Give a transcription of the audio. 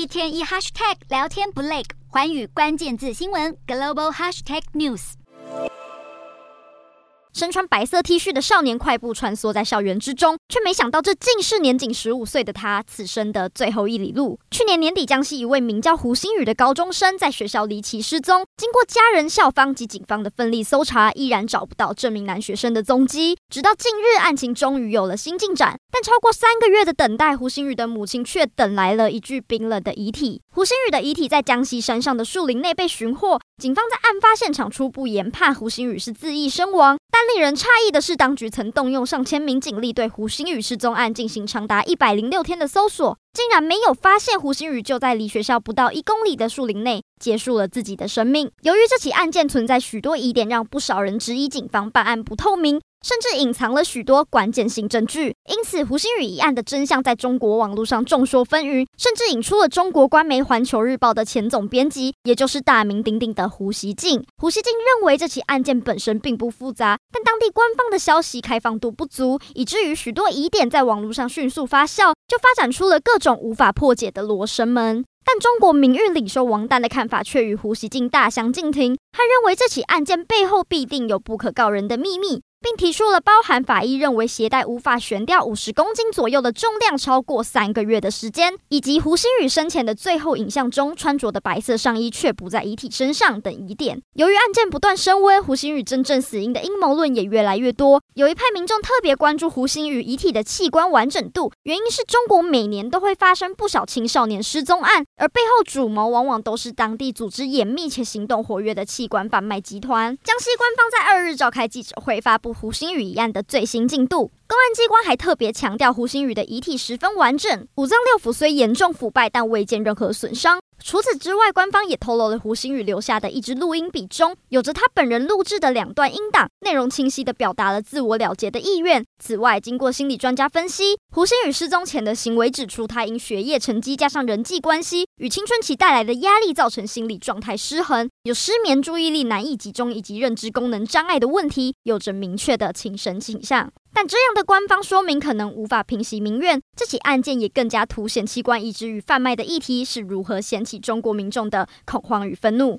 一天一 hashtag 聊天不累，寰宇关键字新闻 global hashtag news。身穿白色 T 恤的少年快步穿梭在校园之中，却没想到这竟是年仅十五岁的他此生的最后一里路。去年年底，江西一位名叫胡星宇的高中生在学校离奇失踪，经过家人、校方及警方的奋力搜查，依然找不到这名男学生的踪迹。直到近日，案情终于有了新进展，但超过三个月的等待，胡星宇的母亲却等来了一具冰冷的遗体。胡星宇的遗体在江西山上的树林内被寻获，警方在案发现场初步研判胡星宇是自缢身亡。但令人诧异的是，当局曾动用上千名警力对胡星宇失踪案进行长达一百零六天的搜索，竟然没有发现胡星宇就在离学校不到一公里的树林内结束了自己的生命。由于这起案件存在许多疑点，让不少人质疑警方办案不透明。甚至隐藏了许多关键性证据，因此胡星宇一案的真相在中国网络上众说纷纭，甚至引出了中国官媒《环球日报》的前总编辑，也就是大名鼎鼎的胡锡进。胡锡进认为这起案件本身并不复杂，但当地官方的消息开放度不足，以至于许多疑点在网络上迅速发酵，就发展出了各种无法破解的罗生门。但中国名誉领袖王丹的看法却与胡锡进大相径庭，他认为这起案件背后必定有不可告人的秘密。并提出了包含法医认为携带无法悬吊五十公斤左右的重量超过三个月的时间，以及胡星宇生前的最后影像中穿着的白色上衣却不在遗体身上等疑点。由于案件不断升温，胡星宇真正死因的阴谋论也越来越多。有一派民众特别关注胡星宇遗体的器官完整度，原因是中国每年都会发生不少青少年失踪案，而背后主谋往往都是当地组织严密且行动活跃的器官贩卖集团。江西官方在二日召开记者会，发布。胡星宇一案的最新进度，公安机关还特别强调，胡星宇的遗体十分完整，五脏六腑虽严重腐败，但未见任何损伤。除此之外，官方也透露了胡星宇留下的一支录音笔中，有着他本人录制的两段音档，内容清晰地表达了自我了结的意愿。此外，经过心理专家分析，胡星宇失踪前的行为指出，他因学业成绩加上人际关系与青春期带来的压力，造成心理状态失衡，有失眠、注意力难以集中以及认知功能障碍的问题，有着明确的轻生倾向。但这样的官方说明可能无法平息民怨，这起案件也更加凸显器官移植与贩卖的议题是如何掀起中国民众的恐慌与愤怒。